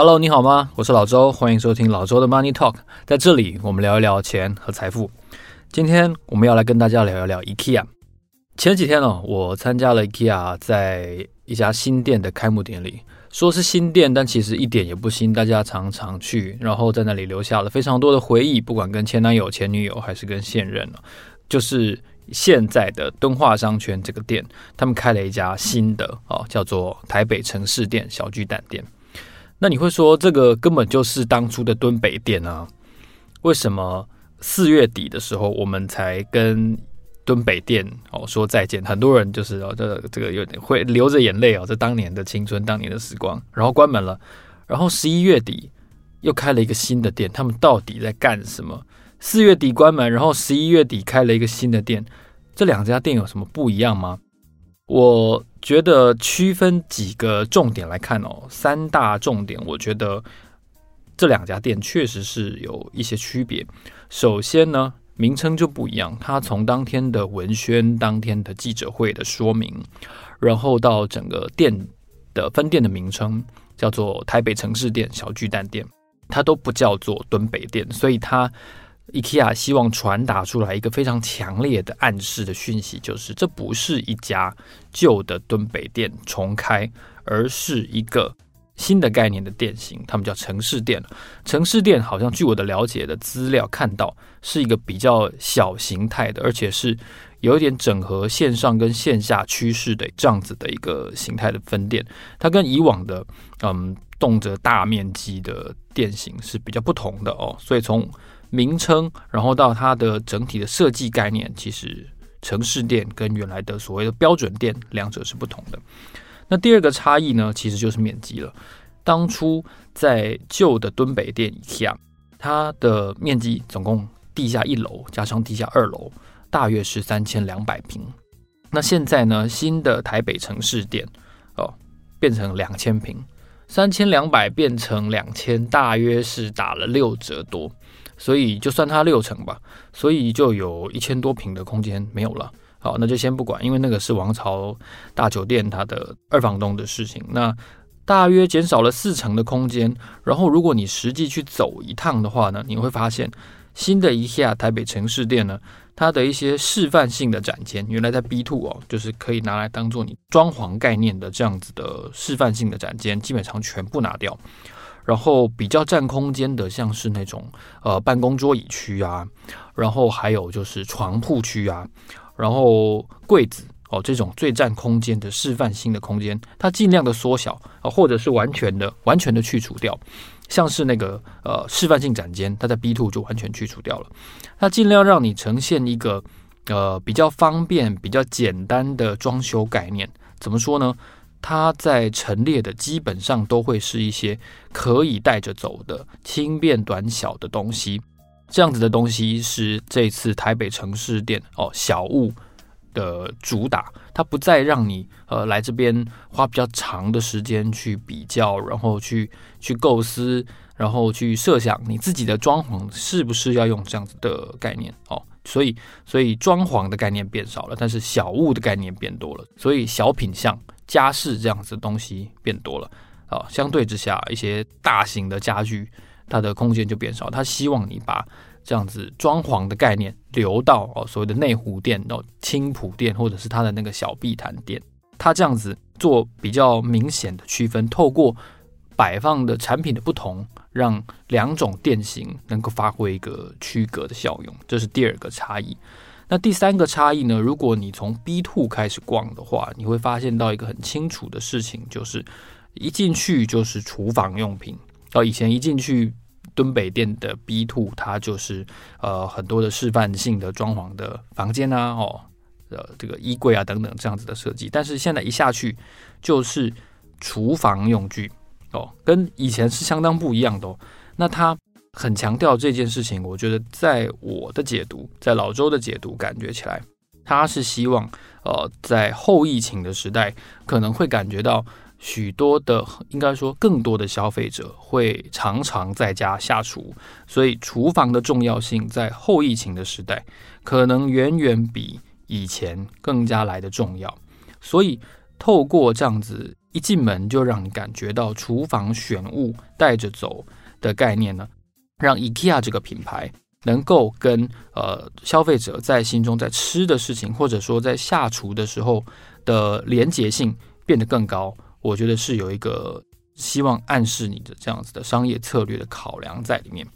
Hello，你好吗？我是老周，欢迎收听老周的 Money Talk。在这里，我们聊一聊钱和财富。今天我们要来跟大家聊一聊 IKEA。前几天呢，我参加了 IKEA 在一家新店的开幕典礼。说是新店，但其实一点也不新。大家常常去，然后在那里留下了非常多的回忆，不管跟前男友、前女友，还是跟现任。就是现在的敦化商圈这个店，他们开了一家新的哦，叫做台北城市店小巨蛋店。那你会说，这个根本就是当初的敦北店啊？为什么四月底的时候我们才跟敦北店哦说再见？很多人就是哦，这这个有点会流着眼泪哦，这当年的青春，当年的时光，然后关门了。然后十一月底又开了一个新的店，他们到底在干什么？四月底关门，然后十一月底开了一个新的店，这两家店有什么不一样吗？我觉得区分几个重点来看哦，三大重点，我觉得这两家店确实是有一些区别。首先呢，名称就不一样，它从当天的文宣、当天的记者会的说明，然后到整个店的分店的名称叫做台北城市店小巨蛋店，它都不叫做敦北店，所以它。IKEA 希望传达出来一个非常强烈的暗示的讯息，就是这不是一家旧的敦北店重开，而是一个新的概念的店型，他们叫城市店。城市店好像据我的了解的资料看到，是一个比较小形态的，而且是有一点整合线上跟线下趋势的这样子的一个形态的分店。它跟以往的嗯动辄大面积的店型是比较不同的哦，所以从名称，然后到它的整体的设计概念，其实城市店跟原来的所谓的标准店两者是不同的。那第二个差异呢，其实就是面积了。当初在旧的敦北店 IKEA，它的面积总共地下一楼加上地下二楼，大约是三千两百平。那现在呢，新的台北城市店哦，变成两千平，三千两百变成两千，大约是打了六折多。所以就算它六成吧，所以就有一千多平的空间没有了。好，那就先不管，因为那个是王朝大酒店它的二房东的事情。那大约减少了四成的空间。然后如果你实际去走一趟的话呢，你会发现新的 IKEA 台北城市店呢，它的一些示范性的展间，原来在 B two 哦，就是可以拿来当做你装潢概念的这样子的示范性的展间，基本上全部拿掉。然后比较占空间的，像是那种呃办公桌椅区啊，然后还有就是床铺区啊，然后柜子哦这种最占空间的示范性的空间，它尽量的缩小啊，或者是完全的完全的去除掉，像是那个呃示范性展间，它在 B two 就完全去除掉了，它尽量让你呈现一个呃比较方便、比较简单的装修概念。怎么说呢？它在陈列的基本上都会是一些可以带着走的轻便短小的东西，这样子的东西是这次台北城市店哦小物的主打。它不再让你呃来这边花比较长的时间去比较，然后去去构思，然后去设想你自己的装潢是不是要用这样子的概念哦。所以所以装潢的概念变少了，但是小物的概念变多了，所以小品项。家饰这样子的东西变多了啊，相对之下，一些大型的家具，它的空间就变少。他希望你把这样子装潢的概念流到哦，所谓的内湖店、哦青浦店，或者是它的那个小碧潭店，它这样子做比较明显的区分，透过摆放的产品的不同，让两种店型能够发挥一个区隔的效用，这是第二个差异。那第三个差异呢？如果你从 B two 开始逛的话，你会发现到一个很清楚的事情，就是一进去就是厨房用品。哦，以前一进去敦北店的 B two，它就是呃很多的示范性的装潢的房间啊，哦，呃这个衣柜啊等等这样子的设计。但是现在一下去就是厨房用具哦，跟以前是相当不一样的哦。那它。很强调这件事情，我觉得在我的解读，在老周的解读，感觉起来，他是希望，呃，在后疫情的时代，可能会感觉到许多的，应该说更多的消费者会常常在家下厨，所以厨房的重要性在后疫情的时代，可能远远比以前更加来的重要。所以透过这样子一进门就让你感觉到厨房选物带着走的概念呢，让 IKEA 这个品牌能够跟呃消费者在心中在吃的事情，或者说在下厨的时候的连结性变得更高。我觉得是有一个希望暗示你的这样子的商业策略的考量在里面。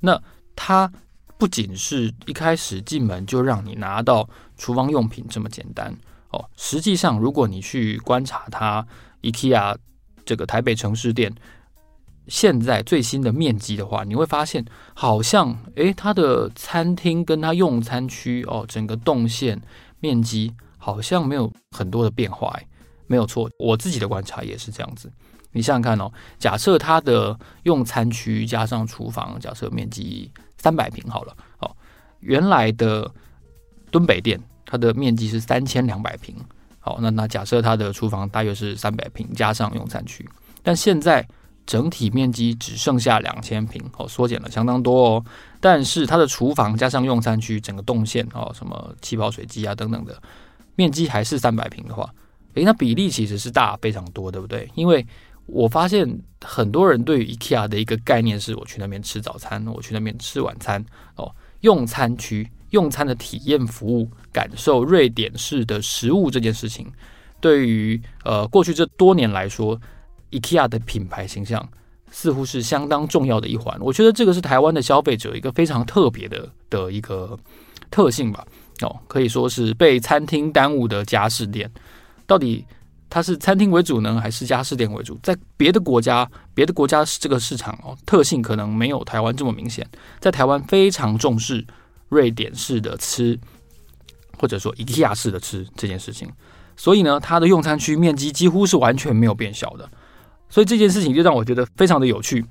那它不仅是一开始进门就让你拿到厨房用品这么简单哦，实际上如果你去观察它 IKEA 这个台北城市店现在最新的面积的话，你会发现好像诶，它的餐厅跟它用餐区哦，整个动线面积好像没有很多的变化诶。没有错，我自己的观察也是这样子。你想想看哦，假设它的用餐区加上厨房，假设面积三百平好了，哦，原来的敦北店它的面积是三千两百平，好，那那假设它的厨房大约是三百平加上用餐区，但现在整体面积只剩下两千平，哦，缩减了相当多哦。但是它的厨房加上用餐区整个动线哦，什么气泡水机啊等等的面积还是三百平的话。诶，那比例其实是大非常多，对不对？因为我发现很多人对于 IKEA 的一个概念是：我去那边吃早餐，我去那边吃晚餐。哦，用餐区、用餐的体验服务、感受瑞典式的食物这件事情，对于呃过去这多年来说，IKEA 的品牌形象似乎是相当重要的一环。我觉得这个是台湾的消费者一个非常特别的的一个特性吧。哦，可以说是被餐厅耽误的家饰店。到底它是餐厅为主呢，还是家饰店为主？在别的国家，别的国家这个市场哦，特性可能没有台湾这么明显。在台湾非常重视瑞典式的吃，或者说 IKEA 式的吃这件事情，所以呢，它的用餐区面积几乎是完全没有变小的。所以这件事情就让我觉得非常的有趣。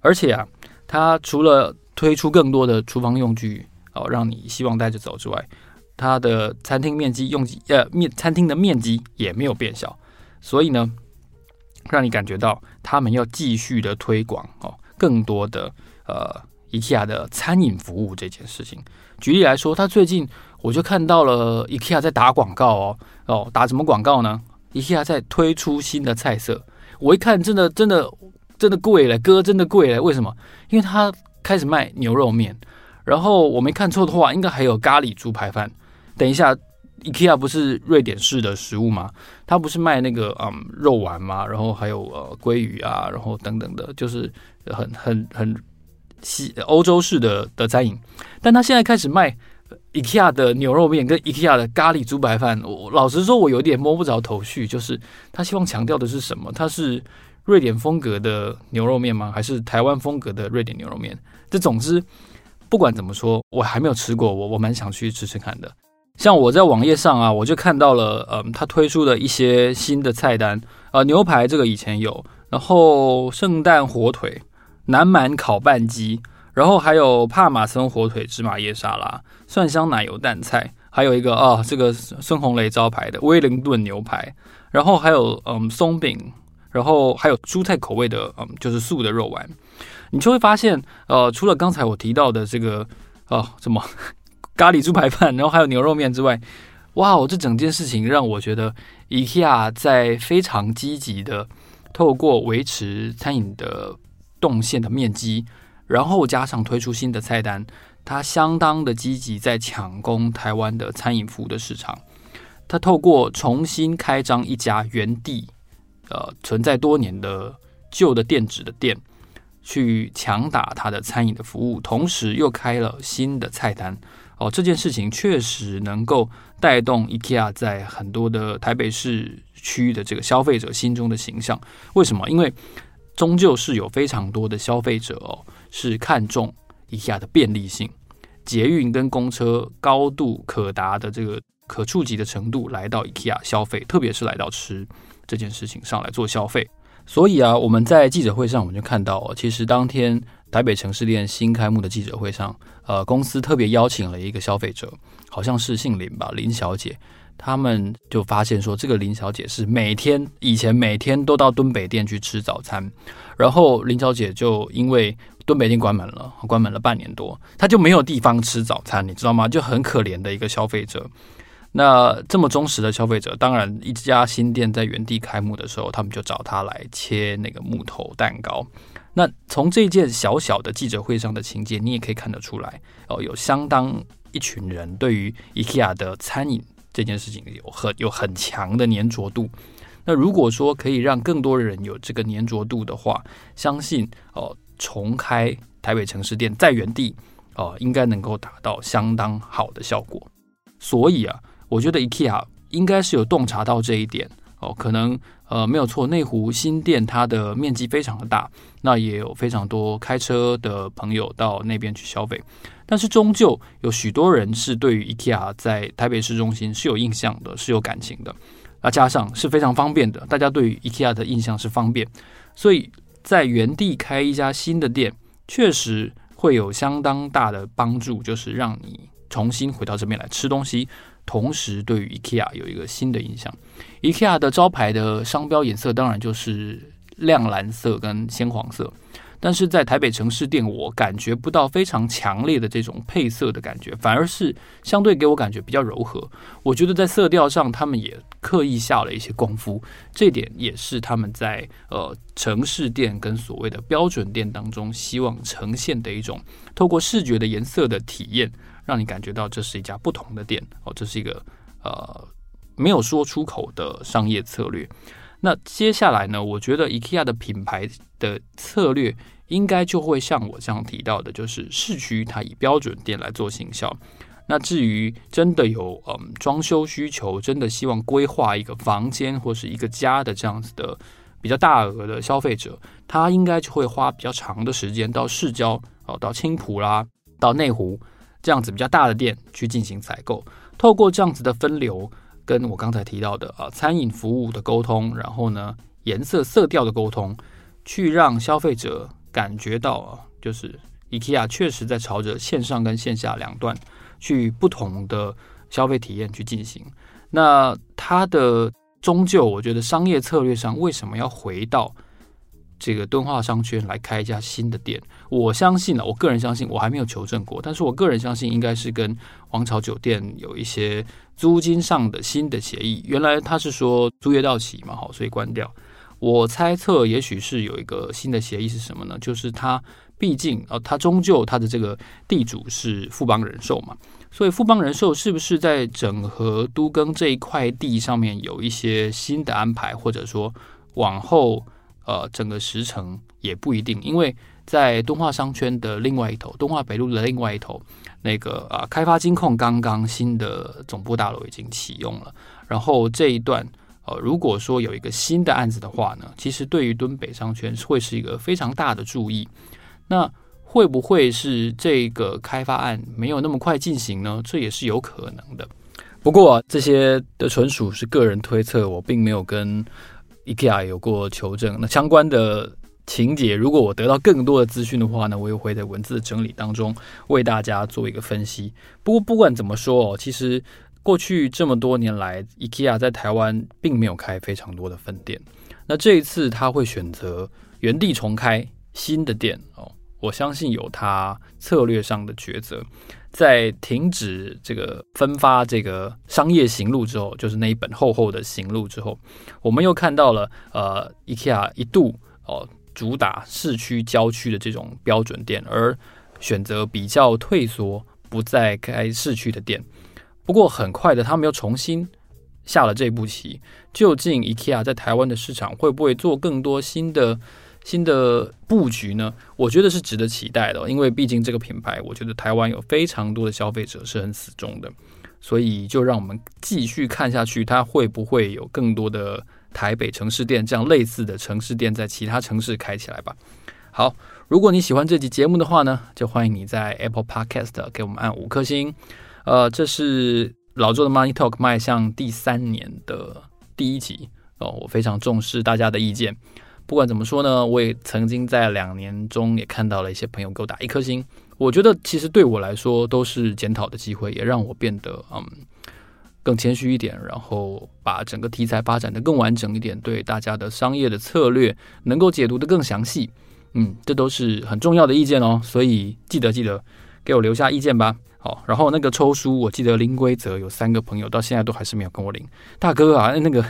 而且啊，它除了推出更多的厨房用具哦，让你希望带着走之外，它的餐厅面积用呃面餐厅的面积也没有变小，所以呢，让你感觉到他们要继续的推广哦，更多的呃 IKEA 的餐饮服务这件事情。举例来说，他最近我就看到了 IKEA 在打广告哦哦，打什么广告呢？IKEA 在推出新的菜色，我一看真的真的真的贵了，哥真的贵了，为什么？因为他开始卖牛肉面，然后我没看错的话，应该还有咖喱猪排饭。等一下，IKEA 不是瑞典式的食物吗？它不是卖那个嗯肉丸吗？然后还有呃鲑鱼啊，然后等等的，就是很很很西欧洲式的的餐饮。但他现在开始卖 IKEA 的牛肉面跟 IKEA 的咖喱猪排饭，我老实说，我有点摸不着头绪。就是他希望强调的是什么？他是瑞典风格的牛肉面吗？还是台湾风格的瑞典牛肉面？这总之不管怎么说，我还没有吃过，我我蛮想去吃吃看的。像我在网页上啊，我就看到了，嗯，他推出的一些新的菜单，呃，牛排这个以前有，然后圣诞火腿、南蛮烤半鸡，然后还有帕玛森火腿芝麻叶沙拉、蒜香奶油蛋菜，还有一个啊，这个孙红雷招牌的威灵顿牛排，然后还有嗯松饼，然后还有蔬菜口味的，嗯，就是素的肉丸，你就会发现，呃，除了刚才我提到的这个，哦、呃，什么？咖喱猪排饭，然后还有牛肉面之外，哇哦！这整件事情让我觉得，IKEA 在非常积极的透过维持餐饮的动线的面积，然后加上推出新的菜单，它相当的积极在抢攻台湾的餐饮服务的市场。它透过重新开张一家原地呃存在多年的旧的店址的店，去强打它的餐饮的服务，同时又开了新的菜单。哦，这件事情确实能够带动 IKEA 在很多的台北市区的这个消费者心中的形象。为什么？因为终究是有非常多的消费者哦，是看重 IKEA 的便利性，捷运跟公车高度可达的这个可触及的程度来到 IKEA 消费，特别是来到吃这件事情上来做消费。所以啊，我们在记者会上我们就看到，其实当天。台北城市店新开幕的记者会上，呃，公司特别邀请了一个消费者，好像是姓林吧，林小姐。他们就发现说，这个林小姐是每天以前每天都到敦北店去吃早餐，然后林小姐就因为敦北店关门了，关门了半年多，她就没有地方吃早餐，你知道吗？就很可怜的一个消费者。那这么忠实的消费者，当然一家新店在原地开幕的时候，他们就找他来切那个木头蛋糕。那从这件小小的记者会上的情节，你也可以看得出来哦，有相当一群人对于 IKEA 的餐饮这件事情有很有很强的粘着度。那如果说可以让更多人有这个粘着度的话，相信哦，重开台北城市店在原地哦，应该能够达到相当好的效果。所以啊。我觉得 IKEA 应该是有洞察到这一点哦，可能呃没有错，内湖新店它的面积非常的大，那也有非常多开车的朋友到那边去消费，但是终究有许多人是对于 IKEA 在台北市中心是有印象的，是有感情的，那加上是非常方便的，大家对于 IKEA 的印象是方便，所以在原地开一家新的店，确实会有相当大的帮助，就是让你重新回到这边来吃东西。同时，对于 IKEA 有一个新的印象。IKEA 的招牌的商标颜色当然就是亮蓝色跟鲜黄色，但是在台北城市店，我感觉不到非常强烈的这种配色的感觉，反而是相对给我感觉比较柔和。我觉得在色调上，他们也刻意下了一些功夫，这点也是他们在呃城市店跟所谓的标准店当中希望呈现的一种透过视觉的颜色的体验。让你感觉到这是一家不同的店哦，这是一个呃没有说出口的商业策略。那接下来呢，我觉得 IKEA 的品牌的策略应该就会像我这样提到的，就是市区它以标准店来做行销。那至于真的有嗯装修需求，真的希望规划一个房间或是一个家的这样子的比较大额的消费者，他应该就会花比较长的时间到市郊哦，到青浦啦，到内湖。这样子比较大的店去进行采购，透过这样子的分流，跟我刚才提到的啊餐饮服务的沟通，然后呢颜色色调的沟通，去让消费者感觉到啊，就是 IKEA 确实在朝着线上跟线下两端去不同的消费体验去进行。那它的终究，我觉得商业策略上为什么要回到？这个敦化商圈来开一家新的店，我相信呢，我个人相信，我还没有求证过，但是我个人相信应该是跟王朝酒店有一些租金上的新的协议。原来他是说租约到期嘛，好，所以关掉。我猜测也许是有一个新的协议是什么呢？就是他毕竟哦，他终究他的这个地主是富邦人寿嘛，所以富邦人寿是不是在整合都更这一块地上面有一些新的安排，或者说往后？呃，整个时程也不一定，因为在敦化商圈的另外一头，敦化北路的另外一头，那个啊，开发金控刚刚新的总部大楼已经启用了。然后这一段，呃，如果说有一个新的案子的话呢，其实对于敦北商圈会是一个非常大的注意。那会不会是这个开发案没有那么快进行呢？这也是有可能的。不过这些的纯属是个人推测，我并没有跟。IKEA 有过求证，那相关的情节，如果我得到更多的资讯的话呢，我也会在文字整理当中为大家做一个分析。不过不管怎么说哦，其实过去这么多年来，IKEA 在台湾并没有开非常多的分店。那这一次他会选择原地重开新的店哦，我相信有他策略上的抉择。在停止这个分发这个商业行路之后，就是那一本厚厚的行路之后，我们又看到了呃，IKEA 一度哦主打市区郊区的这种标准店，而选择比较退缩，不再开市区的店。不过很快的，他们又重新下了这步棋。究竟 IKEA 在台湾的市场会不会做更多新的？新的布局呢，我觉得是值得期待的，因为毕竟这个品牌，我觉得台湾有非常多的消费者是很死忠的，所以就让我们继续看下去，它会不会有更多的台北城市店这样类似的城市店在其他城市开起来吧。好，如果你喜欢这集节目的话呢，就欢迎你在 Apple Podcast 给我们按五颗星。呃，这是老周的 Money Talk 迈向第三年的第一集哦，我非常重视大家的意见。不管怎么说呢，我也曾经在两年中也看到了一些朋友给我打一颗星。我觉得其实对我来说都是检讨的机会，也让我变得嗯更谦虚一点，然后把整个题材发展的更完整一点，对大家的商业的策略能够解读的更详细。嗯，这都是很重要的意见哦，所以记得记得给我留下意见吧。好，然后那个抽书，我记得零规则有三个朋友到现在都还是没有跟我领。大哥啊，那个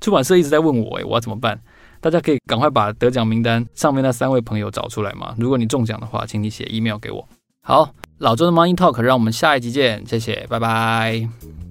出版社一直在问我，诶，我要怎么办？大家可以赶快把得奖名单上面那三位朋友找出来吗。如果你中奖的话，请你写 email 给我。好，老周的 Money Talk，让我们下一集见，谢谢，拜拜。